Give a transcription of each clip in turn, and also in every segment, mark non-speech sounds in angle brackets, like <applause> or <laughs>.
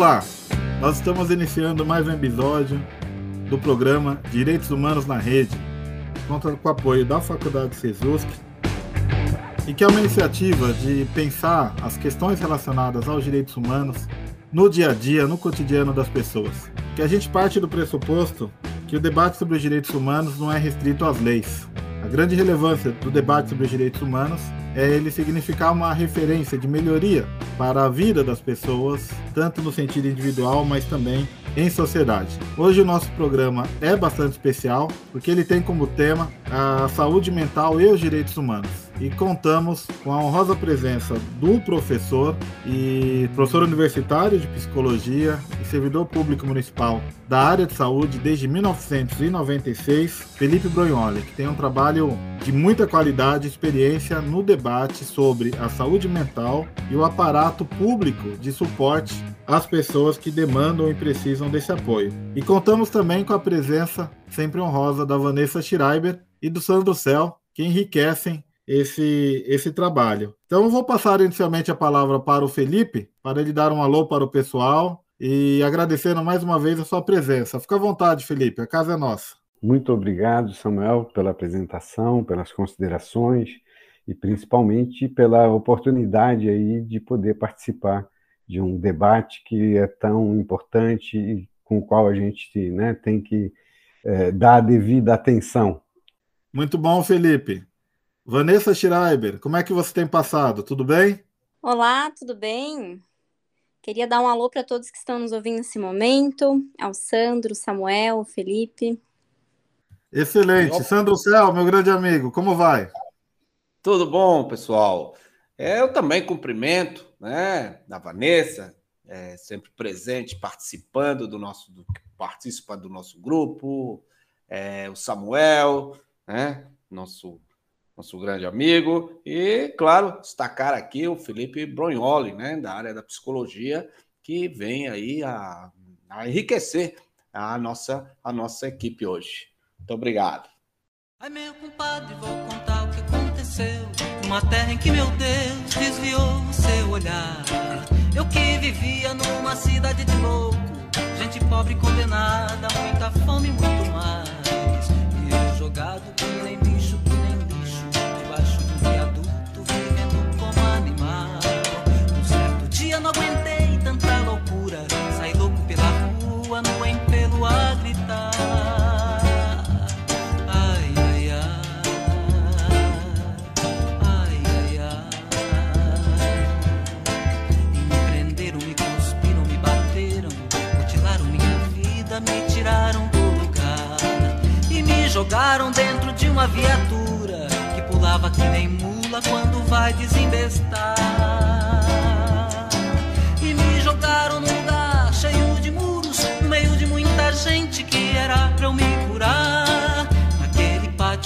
Olá, nós estamos iniciando mais um episódio do programa Direitos Humanos na Rede, conta com o apoio da Faculdade Sesusk, e que é uma iniciativa de pensar as questões relacionadas aos direitos humanos no dia a dia, no cotidiano das pessoas. Que a gente parte do pressuposto que o debate sobre os direitos humanos não é restrito às leis. A grande relevância do debate sobre os direitos humanos é ele significar uma referência de melhoria para a vida das pessoas, tanto no sentido individual, mas também em sociedade. Hoje o nosso programa é bastante especial porque ele tem como tema a saúde mental e os direitos humanos. E contamos com a honrosa presença do professor e professor universitário de psicologia e servidor público municipal da área de saúde desde 1996, Felipe Brognoli, que tem um trabalho de muita qualidade e experiência no debate sobre a saúde mental e o aparato público de suporte às pessoas que demandam e precisam desse apoio. E contamos também com a presença sempre honrosa da Vanessa Schreiber e do Sandro Cel, que enriquecem esse, esse trabalho. Então, eu vou passar inicialmente a palavra para o Felipe, para ele dar um alô para o pessoal e agradecendo mais uma vez a sua presença. Fica à vontade, Felipe, a casa é nossa. Muito obrigado, Samuel, pela apresentação, pelas considerações e principalmente pela oportunidade aí de poder participar de um debate que é tão importante e com o qual a gente né, tem que é, dar a devida atenção. Muito bom, Felipe. Vanessa Schreiber, como é que você tem passado? Tudo bem? Olá, tudo bem? Queria dar um alô para todos que estão nos ouvindo nesse momento, ao Sandro, Samuel, Felipe. Excelente. Sandro Céu, meu grande amigo, como vai? Tudo bom, pessoal? É, eu também cumprimento, né, da Vanessa, é, sempre presente, participando do nosso, do, participa do nosso grupo, é, o Samuel, né, nosso nosso grande amigo, e, claro, destacar aqui o Felipe Brognoli, né, da área da psicologia, que vem aí a, a enriquecer a nossa, a nossa equipe hoje. Muito obrigado. Ai, meu compadre, vou contar o que aconteceu. Uma terra em que meu Deus desviou o seu olhar. Eu que vivia numa cidade de louco, gente pobre condenada,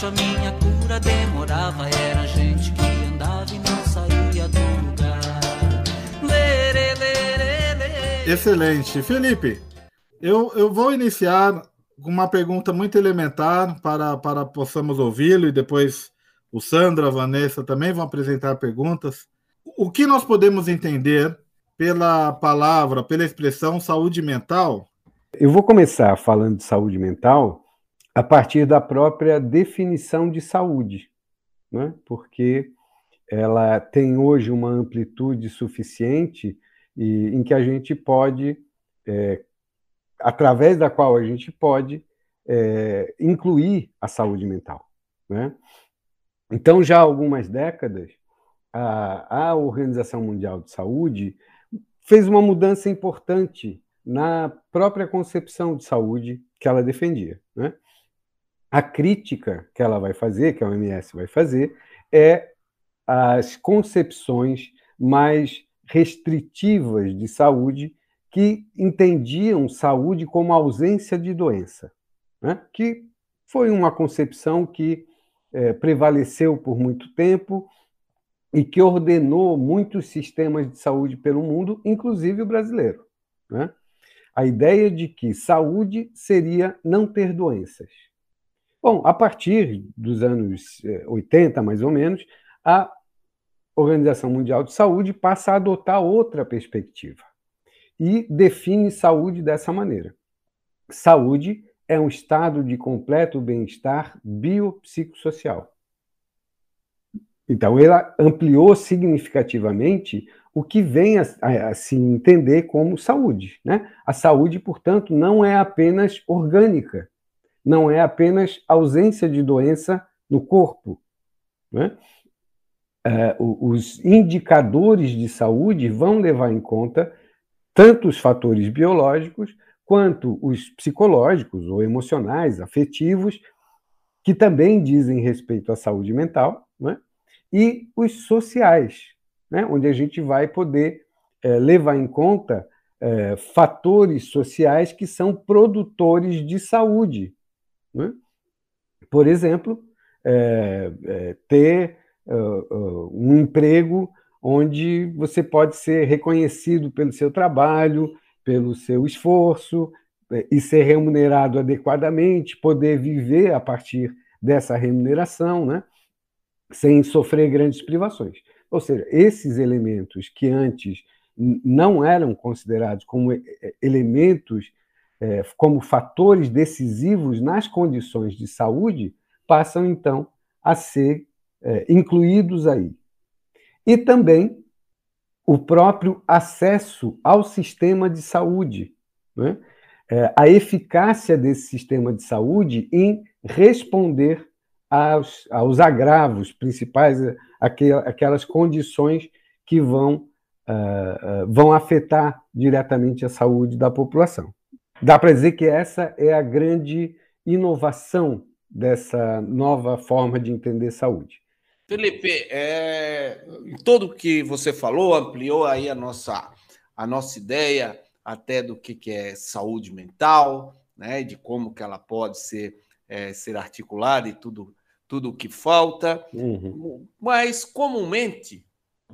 a minha cura demorava, era gente que andava e não saía do lugar. Lerê, lerê, lerê. Excelente. Felipe, eu, eu vou iniciar com uma pergunta muito elementar para, para possamos ouvi-lo e depois o Sandro, a Vanessa também vão apresentar perguntas. O que nós podemos entender pela palavra, pela expressão saúde mental? Eu vou começar falando de saúde mental a partir da própria definição de saúde, né? porque ela tem hoje uma amplitude suficiente e, em que a gente pode, é, através da qual a gente pode é, incluir a saúde mental. Né? Então, já há algumas décadas, a, a Organização Mundial de Saúde fez uma mudança importante na própria concepção de saúde que ela defendia. Né? A crítica que ela vai fazer, que a OMS vai fazer, é as concepções mais restritivas de saúde que entendiam saúde como ausência de doença, né? que foi uma concepção que é, prevaleceu por muito tempo e que ordenou muitos sistemas de saúde pelo mundo, inclusive o brasileiro. Né? A ideia de que saúde seria não ter doenças. Bom, a partir dos anos 80, mais ou menos, a Organização Mundial de Saúde passa a adotar outra perspectiva, e define saúde dessa maneira. Saúde é um estado de completo bem-estar biopsicossocial. Então, ela ampliou significativamente o que vem a, a, a, se entender como saúde. Né? A saúde, portanto, não é apenas orgânica, não é apenas ausência de doença no corpo. Né? É, os indicadores de saúde vão levar em conta tanto os fatores biológicos quanto os psicológicos ou emocionais, afetivos, que também dizem respeito à saúde mental, né? e os sociais, né? onde a gente vai poder é, levar em conta é, fatores sociais que são produtores de saúde. Né? Por exemplo, é, é ter uh, uh, um emprego onde você pode ser reconhecido pelo seu trabalho, pelo seu esforço é, e ser remunerado adequadamente, poder viver a partir dessa remuneração, né? sem sofrer grandes privações. Ou seja, esses elementos que antes não eram considerados como elementos, é, como fatores decisivos nas condições de saúde, passam então a ser é, incluídos aí. E também o próprio acesso ao sistema de saúde, né? é, a eficácia desse sistema de saúde em responder aos, aos agravos principais, aquelas condições que vão, uh, vão afetar diretamente a saúde da população. Dá para dizer que essa é a grande inovação dessa nova forma de entender saúde. Felipe, é, em tudo que você falou, ampliou aí a nossa, a nossa ideia até do que, que é saúde mental, né, de como que ela pode ser, é, ser articulada e tudo tudo o que falta. Uhum. Mas, comumente,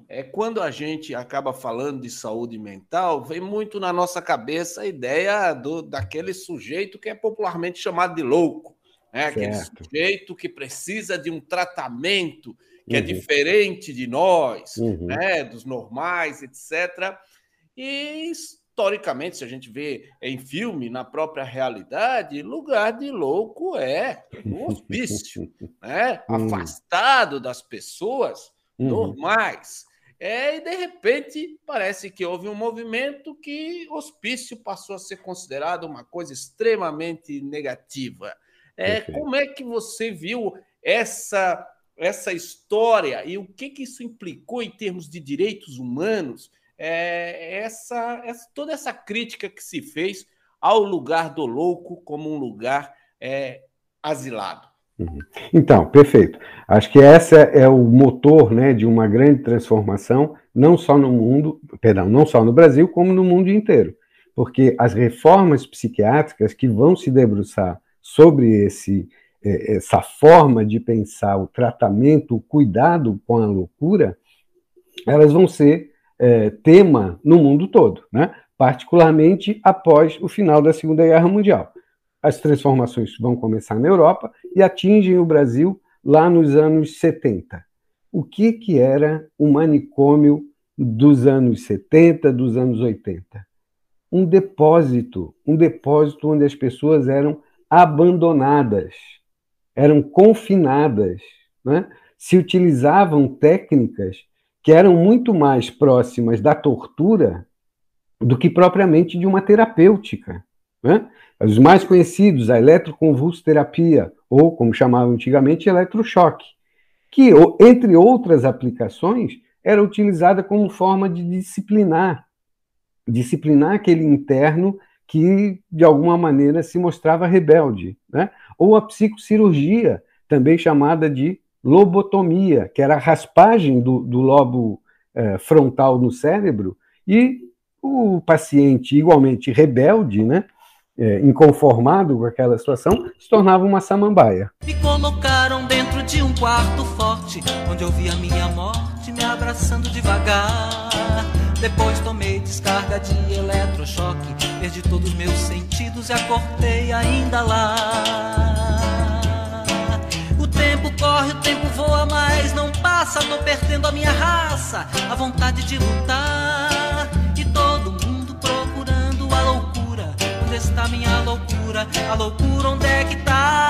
é quando a gente acaba falando de saúde mental, vem muito na nossa cabeça a ideia do, daquele sujeito que é popularmente chamado de louco. Né? Aquele sujeito que precisa de um tratamento que é uhum. é diferente de nós, uhum. né? dos normais, etc. E historicamente, se a gente vê em filme, na própria realidade, lugar de louco é um <laughs> hospício, né? Uhum. afastado das pessoas uhum. normais. É, e de repente parece que houve um movimento que hospício passou a ser considerado uma coisa extremamente negativa. É, como é que você viu essa, essa história e o que, que isso implicou em termos de direitos humanos? É, essa, essa, toda essa crítica que se fez ao lugar do louco como um lugar é, asilado. Uhum. Então, perfeito. Acho que essa é o motor né, de uma grande transformação, não só no mundo, perdão, não só no Brasil, como no mundo inteiro. Porque as reformas psiquiátricas que vão se debruçar sobre esse, é, essa forma de pensar o tratamento, o cuidado com a loucura, elas vão ser é, tema no mundo todo, né? particularmente após o final da Segunda Guerra Mundial. As transformações vão começar na Europa e atingem o Brasil lá nos anos 70. O que, que era o manicômio dos anos 70, dos anos 80? Um depósito, um depósito onde as pessoas eram abandonadas, eram confinadas, né? se utilizavam técnicas que eram muito mais próximas da tortura do que propriamente de uma terapêutica. Né? Os mais conhecidos, a eletroconvulsoterapia, ou como chamavam antigamente, eletrochoque, que, entre outras aplicações, era utilizada como forma de disciplinar, disciplinar aquele interno que, de alguma maneira, se mostrava rebelde. Né? Ou a psicocirurgia, também chamada de lobotomia, que era a raspagem do, do lobo eh, frontal no cérebro, e o paciente, igualmente rebelde, né, é, inconformado com aquela situação, se tornava uma samambaia. Me colocaram dentro de um quarto forte, onde eu vi a minha morte me abraçando devagar. Depois tomei descarga de eletrochoque, perdi todos meus sentidos e acordei ainda lá. O tempo corre, o tempo voa, mas não passa. Tô perdendo a minha raça, a vontade de lutar. Está minha loucura? A loucura onde é que tá?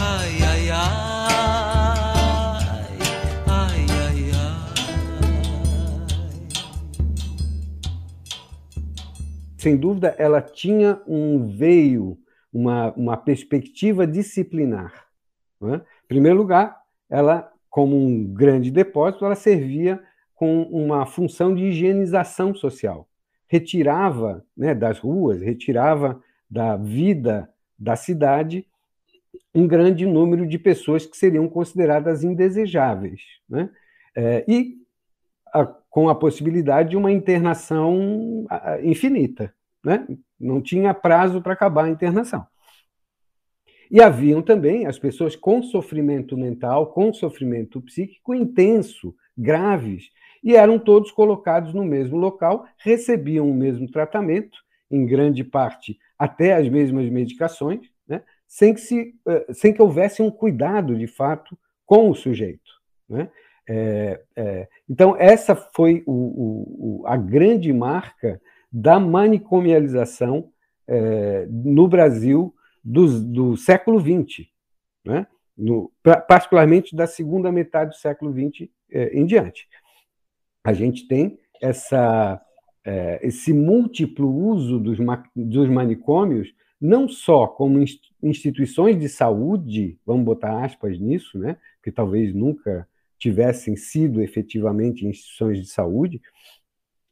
Ai, ai, ai. Ai, ai, ai. Sem dúvida, ela tinha um veio, uma, uma perspectiva disciplinar. É? Em primeiro lugar, ela, como um grande depósito, ela servia com uma função de higienização social. Retirava né, das ruas, retirava da vida da cidade um grande número de pessoas que seriam consideradas indesejáveis. Né? É, e a, com a possibilidade de uma internação infinita. Né? Não tinha prazo para acabar a internação. E haviam também as pessoas com sofrimento mental, com sofrimento psíquico intenso, graves, e eram todos colocados no mesmo local, recebiam o mesmo tratamento, em grande parte até as mesmas medicações, né, sem, que se, eh, sem que houvesse um cuidado de fato com o sujeito. Né? É, é, então, essa foi o, o, a grande marca da manicomialização é, no Brasil do, do século XX, né? no, particularmente da segunda metade do século XX é, em diante a gente tem essa, é, esse múltiplo uso dos, dos manicômios, não só como instituições de saúde, vamos botar aspas nisso, né, que talvez nunca tivessem sido efetivamente instituições de saúde,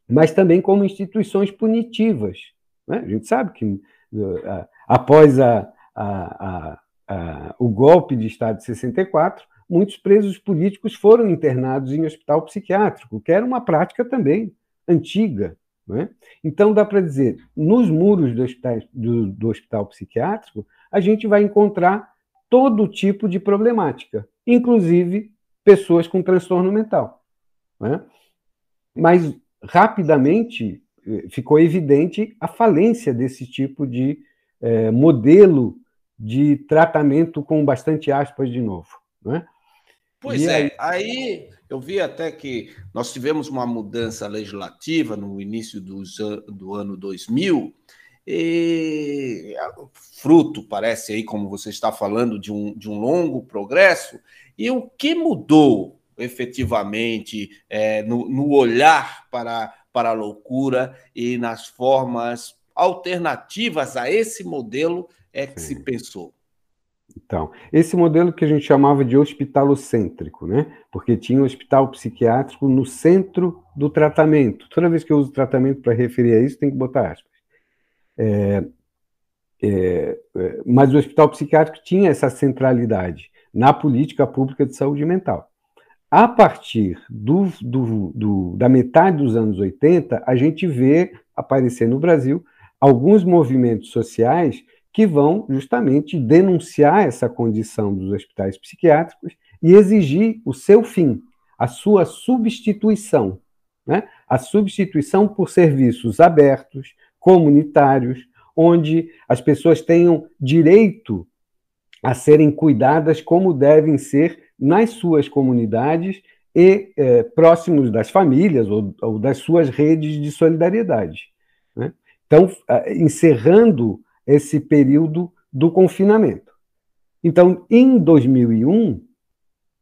mas também como instituições punitivas. Né? A gente sabe que uh, após a, a, a, o golpe de Estado de 64, muitos presos políticos foram internados em hospital psiquiátrico, que era uma prática também antiga. É? Então, dá para dizer, nos muros do hospital, do, do hospital psiquiátrico, a gente vai encontrar todo tipo de problemática, inclusive pessoas com transtorno mental. É? Mas, rapidamente, eh, ficou evidente a falência desse tipo de eh, modelo de tratamento com bastante aspas de novo. É? Pois e é, aí... aí eu vi até que nós tivemos uma mudança legislativa no início dos, do ano 2000, e fruto, parece aí, como você está falando, de um, de um longo progresso. E o que mudou efetivamente é, no, no olhar para, para a loucura e nas formas alternativas a esse modelo é que Sim. se pensou? Então, esse modelo que a gente chamava de hospitalocêntrico, né? Porque tinha um hospital psiquiátrico no centro do tratamento. Toda vez que eu uso tratamento para referir a isso, tem que botar aspas. É, é, é, mas o hospital psiquiátrico tinha essa centralidade na política pública de saúde mental. A partir do, do, do, da metade dos anos 80, a gente vê aparecer no Brasil alguns movimentos sociais que vão justamente denunciar essa condição dos hospitais psiquiátricos e exigir o seu fim, a sua substituição, né? a substituição por serviços abertos, comunitários, onde as pessoas tenham direito a serem cuidadas como devem ser nas suas comunidades e eh, próximos das famílias ou, ou, das suas redes de solidariedade. Né? Então, encerrando esse período do confinamento. Então, em 2001,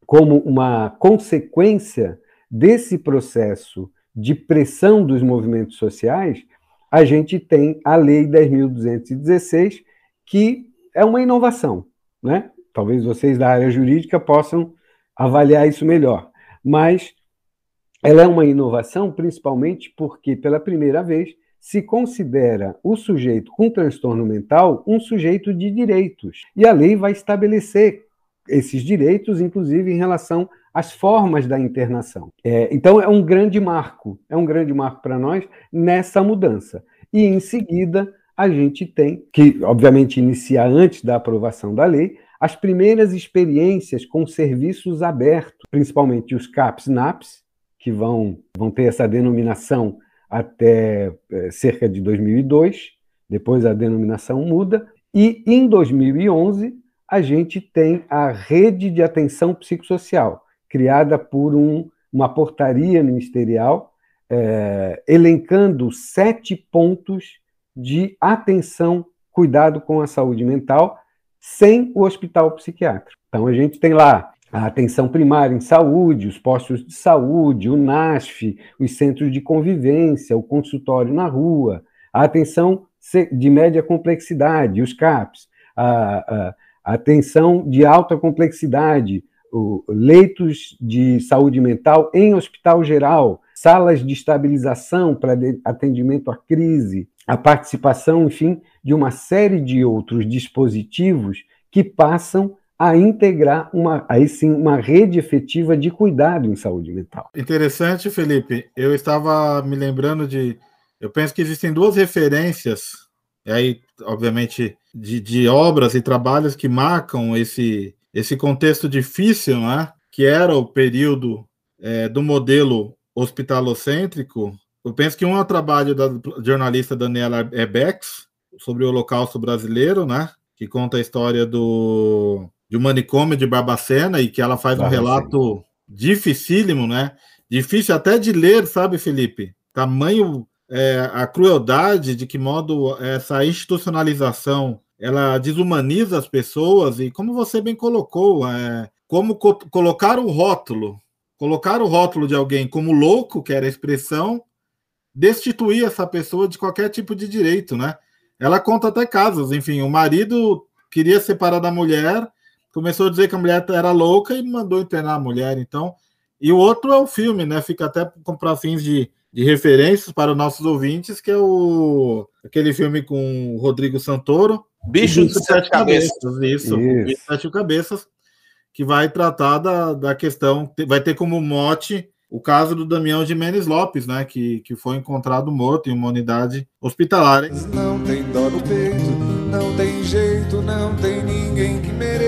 como uma consequência desse processo de pressão dos movimentos sociais, a gente tem a Lei 10.216, que é uma inovação. Né? Talvez vocês da área jurídica possam avaliar isso melhor. Mas ela é uma inovação principalmente porque, pela primeira vez, se considera o sujeito com transtorno mental um sujeito de direitos. E a lei vai estabelecer esses direitos, inclusive em relação às formas da internação. É, então, é um grande marco, é um grande marco para nós nessa mudança. E, em seguida, a gente tem, que obviamente inicia antes da aprovação da lei, as primeiras experiências com serviços abertos, principalmente os CAPS-NAPS, que vão, vão ter essa denominação até é, cerca de 2002, depois a denominação muda, e em 2011 a gente tem a Rede de Atenção Psicossocial, criada por um, uma portaria ministerial, é, elencando sete pontos de atenção, cuidado com a saúde mental, sem o hospital psiquiátrico. Então, a gente tem lá a atenção primária em saúde, os postos de saúde, o NASF, os centros de convivência, o consultório na rua, a atenção de média complexidade, os CAPs, a, a, atenção de alta complexidade, o, leitos de saúde mental em hospital geral, salas de estabilização para atendimento à crise, a participação, enfim, de uma série de outros dispositivos que passam a integrar uma, aí sim, uma rede efetiva de cuidado em saúde mental. Interessante, Felipe. Eu estava me lembrando de. Eu penso que existem duas referências, e aí, obviamente, de, de obras e trabalhos que marcam esse, esse contexto difícil, né? que era o período é, do modelo hospitalocêntrico. Eu penso que um é o trabalho da jornalista Daniela Ebex sobre o Holocausto brasileiro, né? que conta a história do de um manicômio de Barbacena e que ela faz um relato dificílimo, né? Difícil até de ler, sabe, Felipe? Tamanho é, a crueldade, de que modo essa institucionalização ela desumaniza as pessoas e como você bem colocou, é, como co colocar o rótulo, colocar o rótulo de alguém como louco, que era a expressão, destituir essa pessoa de qualquer tipo de direito, né? Ela conta até casos, enfim, o marido queria separar da mulher começou a dizer que a mulher era louca e mandou internar a mulher. Então, e o outro é o filme, né? Fica até para fins de, de referências para os nossos ouvintes, que é o aquele filme com o Rodrigo Santoro. Bicho de Sete Cabeças. cabeças. Isso, Bicho de Sete Cabeças, que vai tratar da, da questão, vai ter como mote o caso do Damião de Menes Lopes, né, que, que foi encontrado morto em uma unidade hospitalar. Hein? Não tem dó no peito, não tem jeito, não tem ninguém que mereça,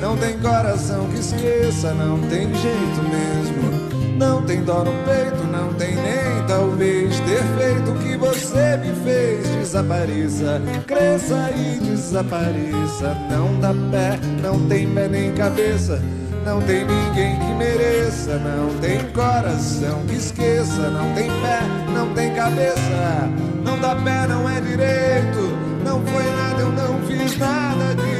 não tem coração que esqueça, não tem jeito mesmo. Não tem dó no peito, não tem nem talvez ter feito o que você me fez. Desapareça, cresça e desapareça. Não dá pé, não tem pé nem cabeça. Não tem ninguém que mereça, não tem coração que esqueça, não tem pé, não tem cabeça, não dá pé, não é direito, não foi nada, eu não fiz nada disso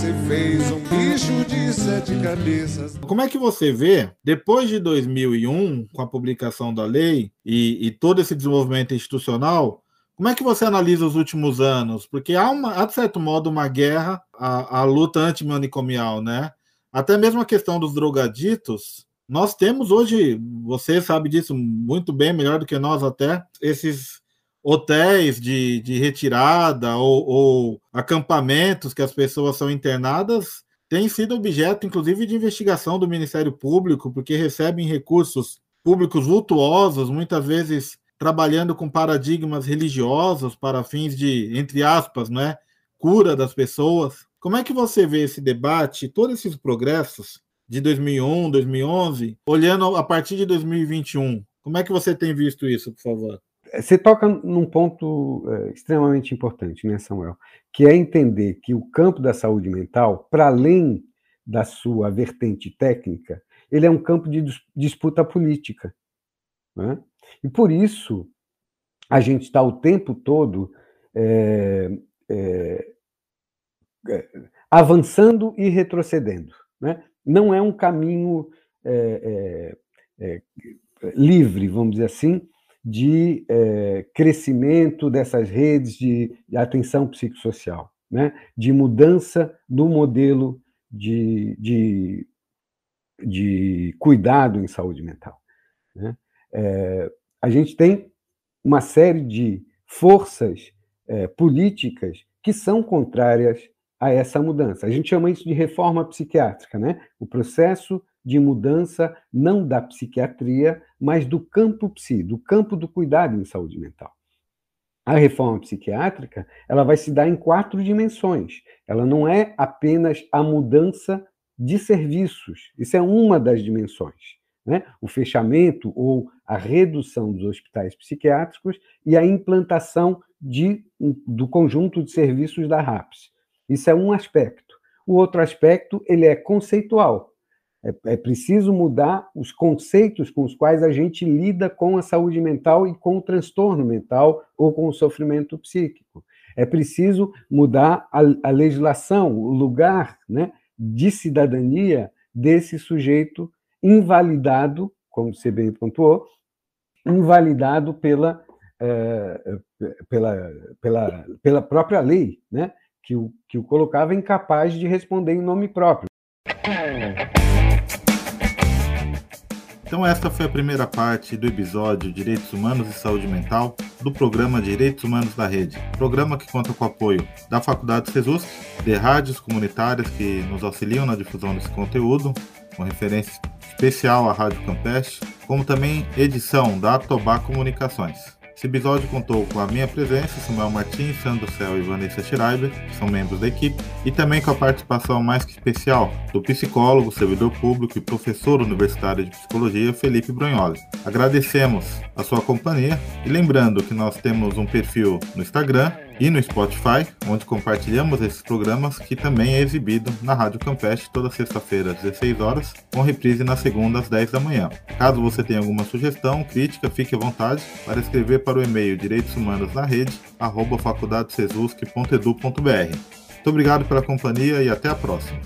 você fez um bicho de sete cabeças. Como é que você vê, depois de 2001, com a publicação da lei e, e todo esse desenvolvimento institucional, como é que você analisa os últimos anos? Porque há, uma, há de certo modo, uma guerra, a, a luta antimanicomial, né? Até mesmo a questão dos drogaditos, nós temos hoje, você sabe disso muito bem, melhor do que nós até, esses hotéis de, de retirada ou, ou acampamentos que as pessoas são internadas têm sido objeto, inclusive, de investigação do Ministério Público, porque recebem recursos públicos vultuosos, muitas vezes trabalhando com paradigmas religiosos para fins de, entre aspas, né, cura das pessoas. Como é que você vê esse debate, todos esses progressos de 2001, 2011, olhando a partir de 2021? Como é que você tem visto isso, por favor? Você toca num ponto é, extremamente importante, né, Samuel? Que é entender que o campo da saúde mental, para além da sua vertente técnica, ele é um campo de disputa política. Né? E por isso, a gente está o tempo todo é, é, é, avançando e retrocedendo. Né? Não é um caminho é, é livre, vamos dizer assim, de é, crescimento dessas redes de, atenção psicossocial, né? de mudança do modelo de, de, de cuidado em saúde mental. Né? É, a gente tem uma série de forças políticas que são contrárias a essa mudança. A gente chama isso de reforma psiquiátrica, né? O processo de mudança não da psiquiatria, mas do campo psi, do campo do cuidado em saúde mental. A reforma psiquiátrica, ela vai se dar em quatro dimensões. Ela não é apenas a mudança de serviços. Isso é uma das dimensões. Né? O fechamento ou a redução dos hospitais psiquiátricos e a implantação de, do conjunto de serviços da RAPS. Isso é um aspecto. O outro aspecto, ele é conceitual. É, é, preciso mudar os conceitos com os quais a gente lida com a saúde mental e com o transtorno mental ou com o sofrimento psíquico. É preciso mudar a, a legislação, o lugar né, de cidadania desse sujeito invalidado, como você bem pontuou, invalidado pela, é, pela, pela, pela própria lei, né, que, o, que o colocava incapaz de responder em nome próprio. Então esta foi a primeira parte do episódio Direitos Humanos e Saúde Mental do programa Direitos Humanos da Rede, programa que conta com o apoio da Faculdade SESUSC, de rádios comunitárias que nos auxiliam na difusão desse conteúdo, com referência especial à Rádio Campestre, como também edição da Tobá Comunicações. Esse episódio contou com a minha presença, Samuel Martins, Sandro Cel e Vanessa Schreiber, que são membros da equipe, e também com a participação mais que especial do psicólogo, servidor público e professor universitário de psicologia, Felipe Brunholi. Agradecemos a sua companhia e lembrando que nós temos um perfil no Instagram e no Spotify, onde compartilhamos esses programas, que também é exibido na Rádio Campestre toda sexta-feira às 16 horas, com reprise na segunda às 10 da manhã. Caso você tenha alguma sugestão, crítica, fique à vontade para escrever para o e-mail direitos humanos na rede, arroba. Muito obrigado pela companhia e até a próxima.